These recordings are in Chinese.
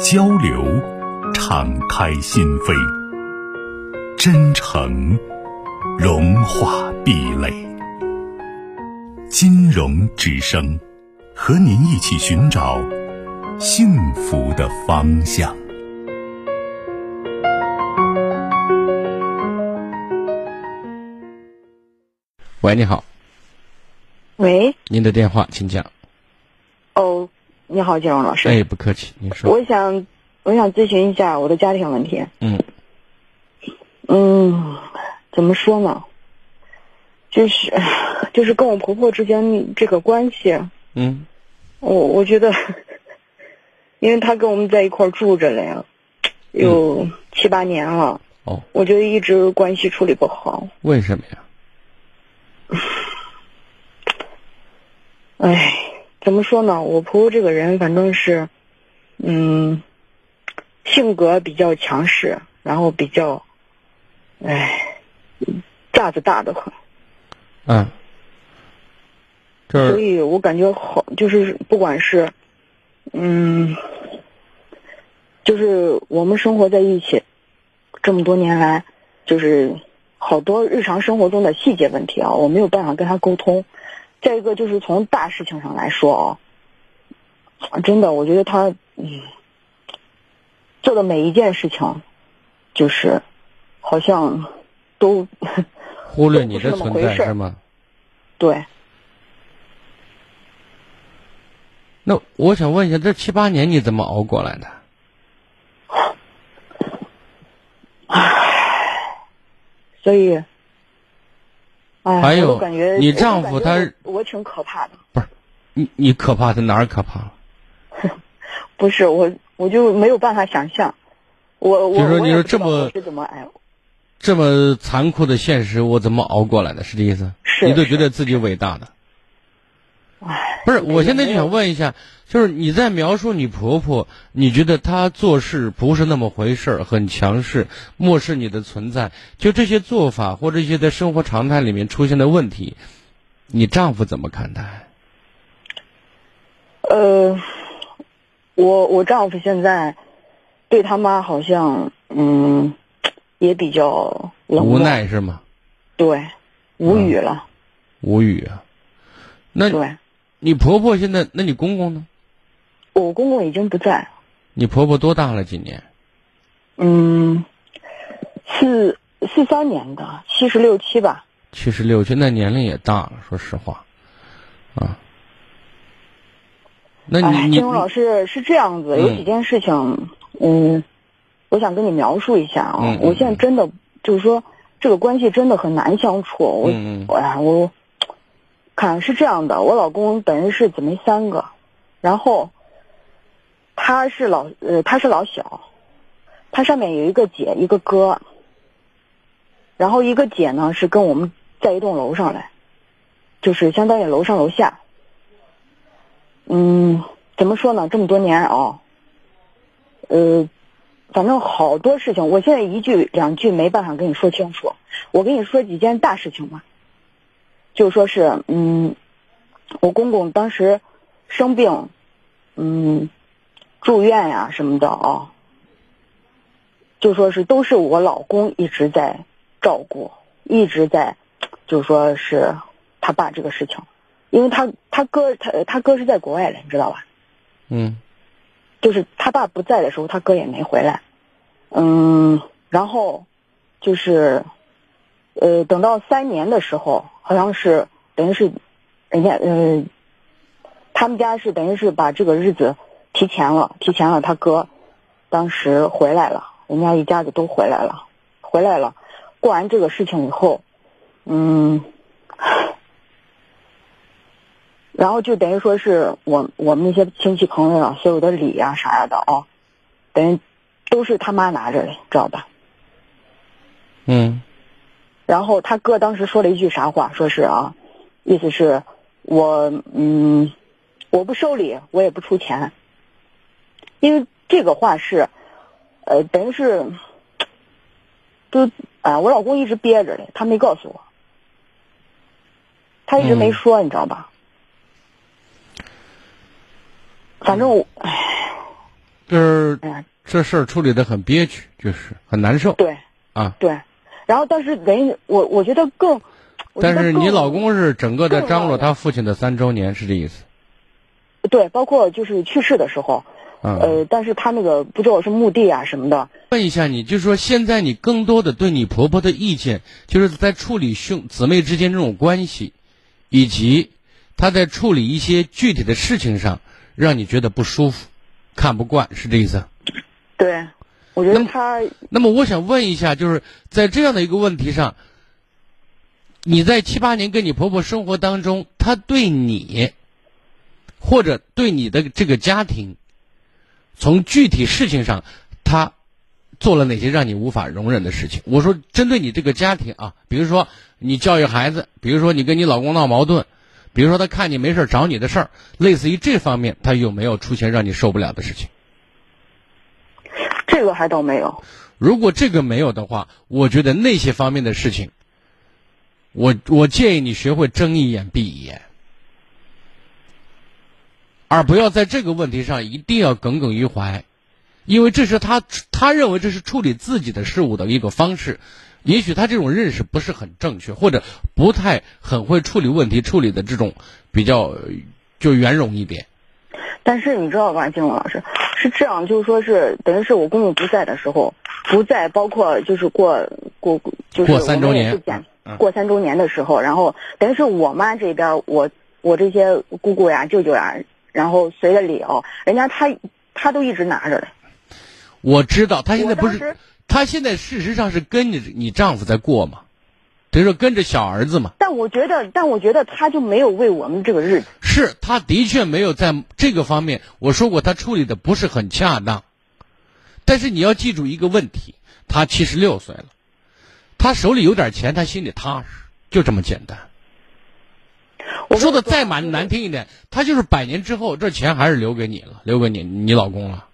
交流，敞开心扉；真诚，融化壁垒。金融之声，和您一起寻找幸福的方向。喂，你好。喂。您的电话，请讲。哦。你好，金荣老师。哎，不客气，你说。我想，我想咨询一下我的家庭问题。嗯。嗯，怎么说呢？就是，就是跟我婆婆之间这个关系。嗯。我我觉得，因为她跟我们在一块住着了呀，有七八年了。哦。我觉得一直关系处理不好。为什么呀？哎。怎么说呢？我婆婆这个人反正是，嗯，性格比较强势，然后比较，哎，架子大的很。嗯。所以我感觉好，就是不管是，嗯，就是我们生活在一起这么多年来，就是好多日常生活中的细节问题啊，我没有办法跟他沟通。再一个就是从大事情上来说啊，真的，我觉得他嗯做的每一件事情，就是好像都忽略你的存在 是吗？对。那我想问一下，这七八年你怎么熬过来的？唉，所以。唉还有，你丈夫他，我挺可怕的。不是，你你可怕，在哪儿可怕了？不是我，我就没有办法想象。我我就说你说这么是怎么哎，这么残酷的现实，我怎么熬过来的？是这意思？是。你都觉得自己伟大的。唉。不是，我现在就想问一下，就是你在描述你婆婆，你觉得她做事不是那么回事儿，很强势，漠视你的存在，就这些做法或者一些在生活常态里面出现的问题，你丈夫怎么看待？呃，我我丈夫现在对他妈好像嗯也比较无奈是吗？对，无语了。无语啊，那对。你婆婆现在？那你公公呢？我公公已经不在。你婆婆多大了？今年？嗯，四四三年的，七十六七吧。七十六现在年龄也大了，说实话，啊。那你金荣老师是这样子，有几件事情，嗯，我想跟你描述一下啊。我现在真的就是说，这个关系真的很难相处。我，哎呀，我。看是这样的，我老公本人是姊妹三个，然后他是老呃他是老小，他上面有一个姐一个哥，然后一个姐呢是跟我们在一栋楼上来，就是相当于楼上楼下。嗯，怎么说呢？这么多年啊，呃，反正好多事情，我现在一句两句没办法跟你说清楚，我跟你说几件大事情吧。就说是，嗯，我公公当时生病，嗯，住院呀什么的啊，就说是都是我老公一直在照顾，一直在，就说是他爸这个事情，因为他他哥他他哥是在国外的，你知道吧？嗯，就是他爸不在的时候，他哥也没回来，嗯，然后就是，呃，等到三年的时候。好像是等于是，人家呃，他们家是等于是把这个日子提前了，提前了。他哥当时回来了，人家一家子都回来了，回来了。过完这个事情以后，嗯，然后就等于说是我我们那些亲戚朋友啊，所有的礼呀啥呀的啊，等于都是他妈拿着的，知道吧？嗯然后他哥当时说了一句啥话？说是啊，意思是我嗯，我不收礼，我也不出钱，因为这个话是，呃，等于是，就啊，我老公一直憋着的，他没告诉我，他一直没说，你知道吧？反正我，哎，就是这事儿处理的很憋屈，就是很难受对啊。对，然后但是等于我我觉得更，但是你老公是整个在张罗他父亲的三周年，是这意思？对，包括就是去世的时候，啊。呃，但是他那个不知道是墓地啊什么的，问一下你，就是说现在你更多的对你婆婆的意见，就是在处理兄姊妹之间这种关系，以及他在处理一些具体的事情上，让你觉得不舒服、看不惯，是这意思？对，我觉得他那么我想问一下，就是在这样的一个问题上，你在七八年跟你婆婆生活当中，她对你，或者对你的这个家庭，从具体事情上，她做了哪些让你无法容忍的事情？我说针对你这个家庭啊，比如说你教育孩子，比如说你跟你老公闹矛盾，比如说他看你没事儿找你的事儿，类似于这方面，他有没有出现让你受不了的事情？这个还倒没有，如果这个没有的话，我觉得那些方面的事情，我我建议你学会睁一眼闭一眼，而不要在这个问题上一定要耿耿于怀，因为这是他他认为这是处理自己的事物的一个方式，也许他这种认识不是很正确，或者不太很会处理问题，处理的这种比较呃就圆融一点。但是你知道吧，金龙老师是这样，就是说是等于是我公公不在的时候，不在，包括就是过过就是过三周年过三周年的时候，然后等于是我妈这边，我我这些姑姑呀、舅舅呀，然后随着礼哦，人家他他都一直拿着的。我知道他现在不是他现在事实上是跟着你丈夫在过嘛，等于说跟着小儿子嘛。但我觉得，但我觉得他就没有为我们这个日子。是，他的确没有在这个方面，我说过他处理的不是很恰当。但是你要记住一个问题，他七十六岁了，他手里有点钱，他心里踏实，就这么简单。我说的再蛮难听一点，他就是百年之后，这钱还是留给你了，留给你你老公了。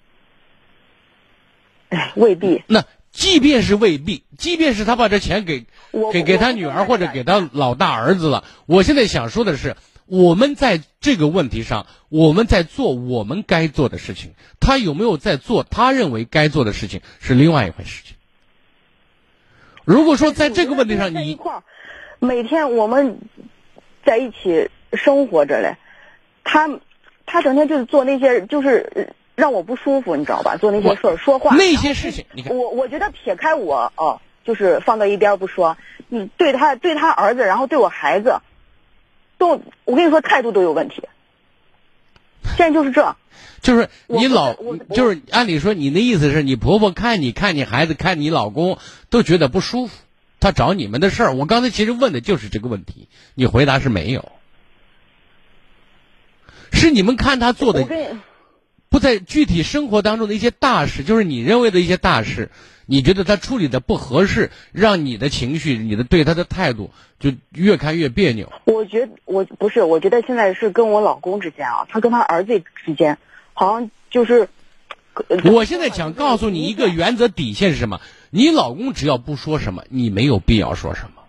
哎，未必。那即便是未必，即便是他把这钱给给给他女儿或者给他老大儿子了，我现在想说的是，我们在这个问题上，我们在做我们该做的事情，他有没有在做他认为该做的事情是另外一回事情。如果说在这个问题上你每天我们在一起生活着嘞，他他整天就是做那些就是呃让我不舒服，你知道吧？做那些事儿说话那些事情，你看，我我觉得撇开我哦，就是放到一边不说，你对他对他儿子，然后对我孩子，都我跟你说态度都有问题。现在就是这，就是你老就是按理说你的意思是你婆婆看你看你孩子看你老公都觉得不舒服，她找你们的事儿。我刚才其实问的就是这个问题，你回答是没有，是你们看他做的我跟你不在具体生活当中的一些大事，就是你认为的一些大事，你觉得他处理的不合适，让你的情绪、你的对他的态度就越看越别扭。我觉得我不是，我觉得现在是跟我老公之间啊，他跟他儿子之间，好像就是。呃我现在想告诉你一个原则底线是什么？你老公只要不说什么，你没有必要说什么。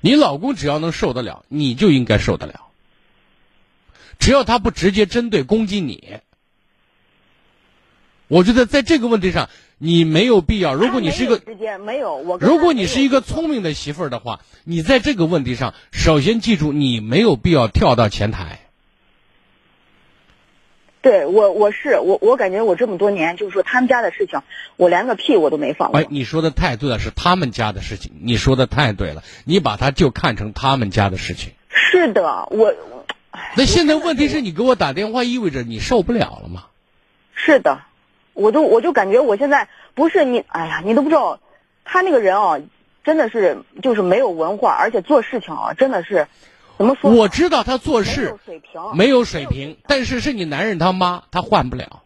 你老公只要能受得了，你就应该受得了。只要他不直接针对攻击你，我觉得在这个问题上，你没有必要。如果你是一个他没有之间没有我如果你是一个聪明的媳妇儿的话，你在这个问题上，首先记住，你没有必要跳到前台。对我我是我我感觉我这么多年就是说他们家的事情，我连个屁我都没放过。哎，你说的太对了，是他们家的事情。你说的太对了，你把它就看成他们家的事情。是的，我我那现在问题是你给我打电话，意味着你受不了了吗？是的，我就我就感觉我现在不是你，哎呀，你都不知道，他那个人啊，真的是就是没有文化，而且做事情啊，真的是怎么说？我知道他做事没事有水平，没有水平，但是是你男人他妈，他换不了。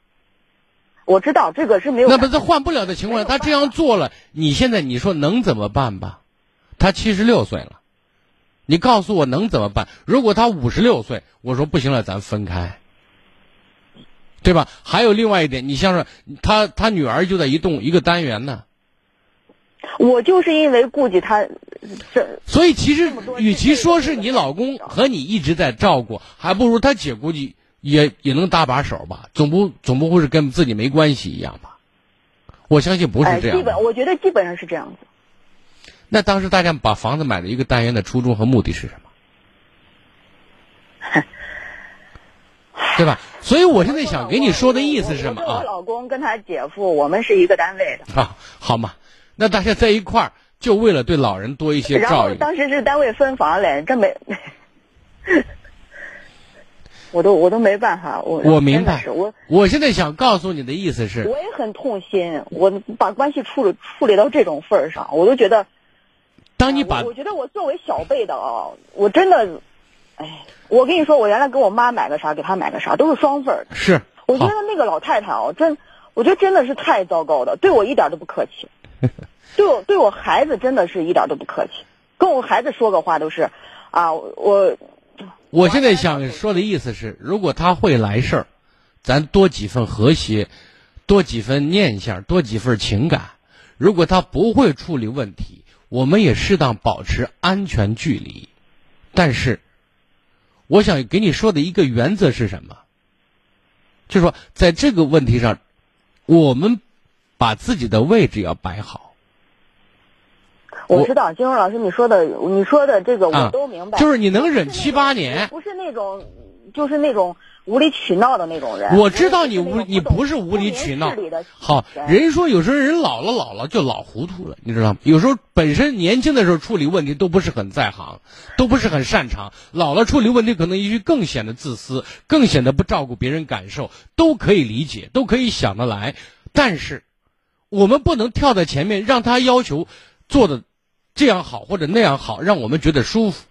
我知道这个是没有。那么在换不了的情况下，他这样做了，你现在你说能怎么办吧？他七十六岁了，你告诉我能怎么办？如果他五十六岁，我说不行了，咱分开，对吧？还有另外一点，你像是他他女儿就在一栋一个单元呢。我就是因为顾及他，这所以其实与其说是你老公和你一直在照顾，还不如他姐估计也也能搭把手吧，总不总不会是跟自己没关系一样吧？我相信不是这样。基本我觉得基本上是这样子。那当时大家把房子买了一个单元的初衷和目的是什么？对吧？所以我现在想给你说的意思是什么啊？我老公跟他姐夫，我们是一个单位的。啊，好嘛。那大家在一块儿，就为了对老人多一些照顾。当时是单位分房嘞，这没，我都我都没办法。我我明白。我我现在想告诉你的意思是，我也很痛心。我把关系处理处理到这种份儿上，我都觉得。当你把，我觉得我作为小辈的啊，我真的，哎，我跟你说，我原来给我妈买个啥，给她买个啥，都是双份儿。是。我觉得那个老太太哦，真，我觉得真的是太糟糕的，对我一点都不客气。对我对我孩子真的是一点都不客气，跟我孩子说个话都是，啊我。我现在想说的意思是，如果他会来事儿，咱多几分和谐，多几分念想，多几份情感；如果他不会处理问题，我们也适当保持安全距离。但是，我想给你说的一个原则是什么？就是说，在这个问题上，我们。把自己的位置要摆好。我知道金荣老师你说的，你说的这个我都明白。就是你能忍七八年，不是那种，就是那种无理取闹的那种人。我知道你无，你不是无理取闹。好，人说有时候人老了老了就老糊涂了，你知道吗？有时候本身年轻的时候处理问题都不是很在行，都不是很擅长，老了处理问题可能也许更显得自私，更显得不照顾别人感受，都可以理解，都可以想得来，但是。我们不能跳在前面，让他要求做的这样好或者那样好，让我们觉得舒服。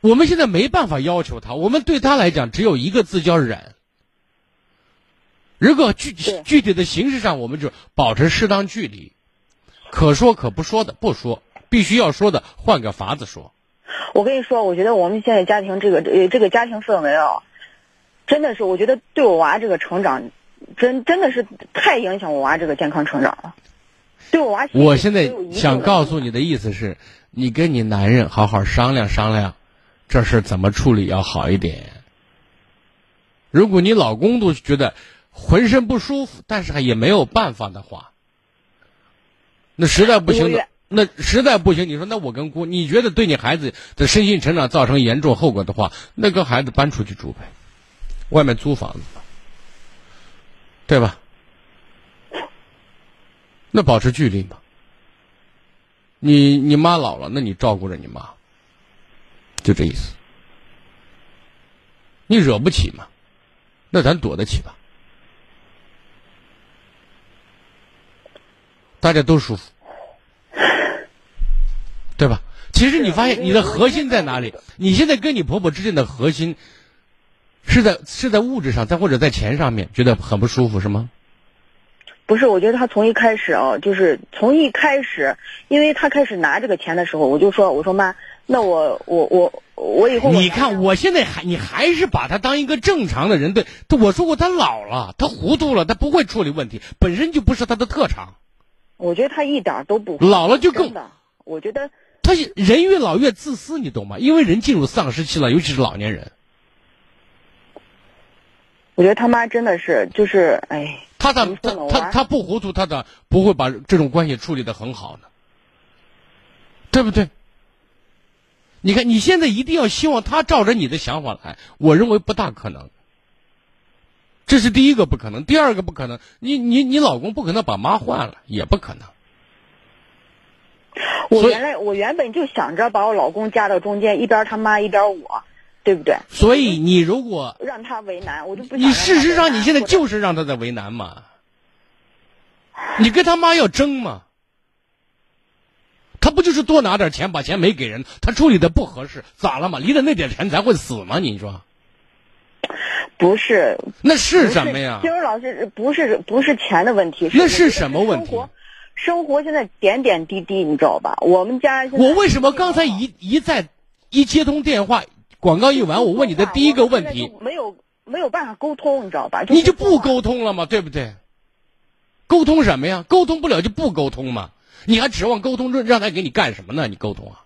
我们现在没办法要求他，我们对他来讲只有一个字叫忍。如果具具体的形式上，我们就保持适当距离，可说可不说的不说，必须要说的换个法子说。我跟你说，我觉得我们现在家庭这个呃这个家庭氛围啊，真的是我觉得对我娃这个成长。真真的是太影响我娃这个健康成长了，对我娃。我现在想告诉你的意思是，你跟你男人好好商量商量，这事怎么处理要好一点。如果你老公都觉得浑身不舒服，但是也没有办法的话，那实在不行的，那实在不行，你说那我跟姑，你觉得对你孩子的身心成长造成严重后果的话，那跟孩子搬出去住呗，外面租房子。对吧？那保持距离嘛。你你妈老了，那你照顾着你妈，就这意思。你惹不起嘛，那咱躲得起吧？大家都舒服，对吧？其实你发现你的核心在哪里？你现在跟你婆婆之间的核心。是在是在物质上，再或者在钱上面，觉得很不舒服，是吗？不是，我觉得他从一开始啊，就是从一开始，因为他开始拿这个钱的时候，我就说，我说妈，那我我我我以后你看，我现在还你还是把他当一个正常的人对，我说过他老了，他糊涂了，他不会处理问题，本身就不是他的特长。我觉得他一点都不老了就更，我觉得他人越老越自私，你懂吗？因为人进入丧失期了，尤其是老年人。我觉得他妈真的是，就是哎，他咋他他他不糊涂，他咋不会把这种关系处理的很好呢？对不对？你看，你现在一定要希望他照着你的想法来，我认为不大可能。这是第一个不可能，第二个不可能，你你你老公不可能把妈换了，也不可能。我原来我原本就想着把我老公夹到中间，一边他妈一边我。对不对？所以你如果让他为难，我就不。你事实上你现在就是让他在为难嘛。你跟他妈要争嘛？他不就是多拿点钱，把钱没给人，他处理的不合适，咋了嘛？离了那点钱咱会死吗？你说？不是，那是什么呀？金荣老师，不是不是钱的问题，那是什么问题？生活，生活现在点点滴滴，你知道吧？我们家我为什么刚才一一再一接通电话，广告一完，我问你的第一个问题，没有没有办法沟通，你知道吧？你就不沟通了吗？对不对？沟通什么呀？沟通不了就不沟通嘛？你还指望沟通让让他给你干什么呢？你沟通啊？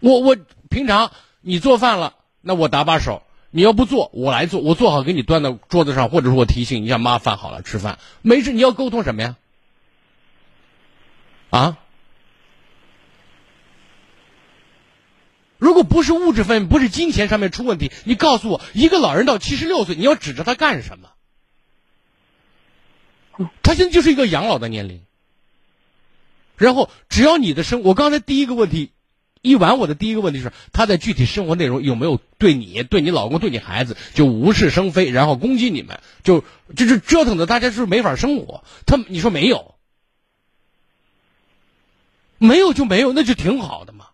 我我平常你做饭了，那我打把手；你要不做，我来做，我做好给你端到桌子上，或者说我提醒一下妈饭好了吃饭。没事，你要沟通什么呀？啊？如果不是物质方面，不是金钱上面出问题，你告诉我，一个老人到七十六岁，你要指着他干什么？他现在就是一个养老的年龄，然后只要你的生，我刚才第一个问题一完，我的第一个问题是他在具体生活内容有没有对你、对你老公、对你孩子就无事生非，然后攻击你们，就就是折腾的大家是没法生活。他你说没有，没有就没有，那就挺好的嘛。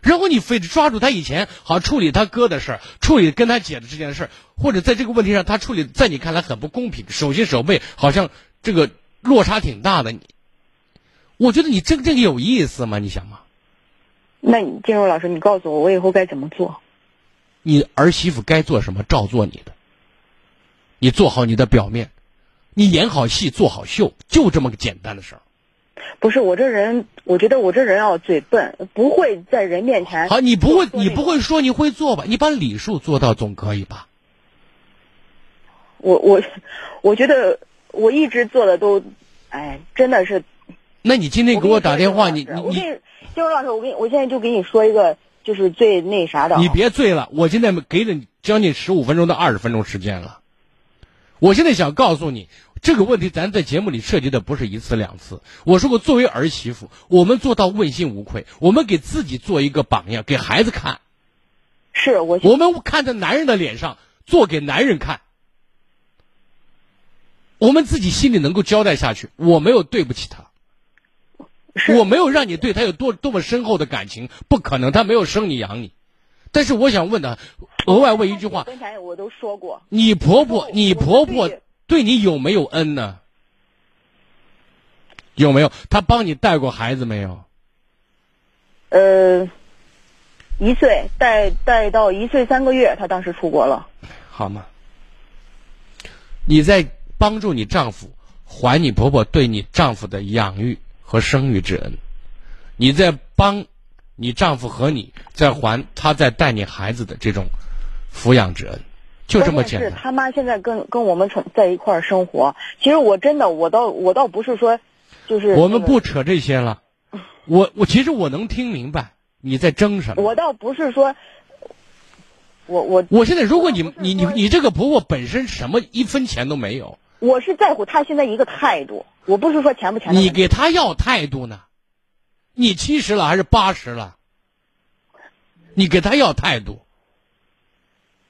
然后你非得抓住他以前好处理他哥的事儿，处理跟他姐的这件事儿，或者在这个问题上他处理在你看来很不公平，手心手背好像这个落差挺大的。你，我觉得你这这个有意思吗？你想吗？那你金荣老师，你告诉我，我以后该怎么做？你儿媳妇该做什么，照做你的。你做好你的表面，你演好戏，做好秀，就这么个简单的事儿。不是我这人，我觉得我这人要嘴笨，不会在人面前。好，你不会，你不会说，你会做吧？你把礼数做到总可以吧？我我，我觉得我一直做的都，哎，真的是。那你今天给我打电话，你你你，金荣老师，我给你，我现在就给你说一个，就是最那啥的。你别醉了，我现在给了你将近十五分钟到二十分钟时间了。我现在想告诉你。这个问题咱在节目里涉及的不是一次两次。我说过，作为儿媳妇，我们做到问心无愧，我们给自己做一个榜样，给孩子看。是我。我们看在男人的脸上做给男人看，我们自己心里能够交代下去。我没有对不起他，我没有让你对他有多多么深厚的感情，不可能，他没有生你养你。但是我想问他，额外问一句话。刚才我都说过。你婆婆，你婆婆。对你有没有恩呢？有没有？她帮你带过孩子没有？呃，一岁带带到一岁三个月，她当时出国了。好吗？你在帮助你丈夫还你婆婆对你丈夫的养育和生育之恩，你在帮你丈夫和你在还他在带你孩子的这种抚养之恩。就这么简单。是他妈现在跟跟我们从在一块儿生活。其实我真的，我倒我倒不是说，就是我们不扯这些了。我我其实我能听明白你在争什么。我倒不是说，我我我现在如果你你你你这个婆婆本身什么一分钱都没有，我是在乎她现在一个态度。我不是说钱不钱。你给他要态度呢？你七十了还是八十了？你给他要态度。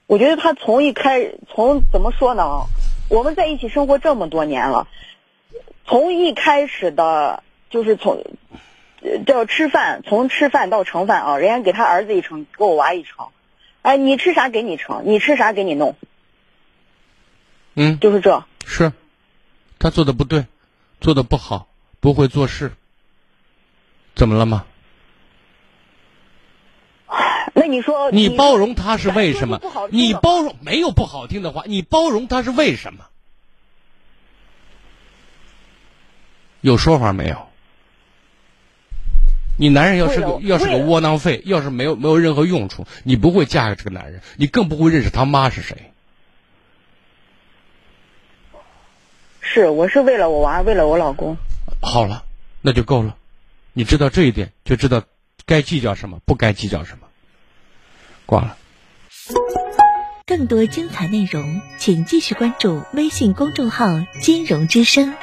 我觉得他从一开从怎么说呢？我们在一起生活这么多年了，从一开始的，就是从叫吃饭，从吃饭到盛饭啊，人家给他儿子一盛，给我娃一盛，哎，你吃啥给你盛，你吃啥给你弄，嗯，就是这是，他做的不对，做的不好，不会做事，怎么了吗？那你说，你包容他是为什么？你包容没有不好听的话，你包容他是为什么？有说法没有？你男人要是个要是个窝囊废，要是没有没有任何用处，你不会嫁给这个男人，你更不会认识他妈是谁。是，我是为了我娃，为了我老公。好了，那就够了。你知道这一点，就知道该计较什么，不该计较什么。挂了。更多精彩内容，请继续关注微信公众号“金融之声”。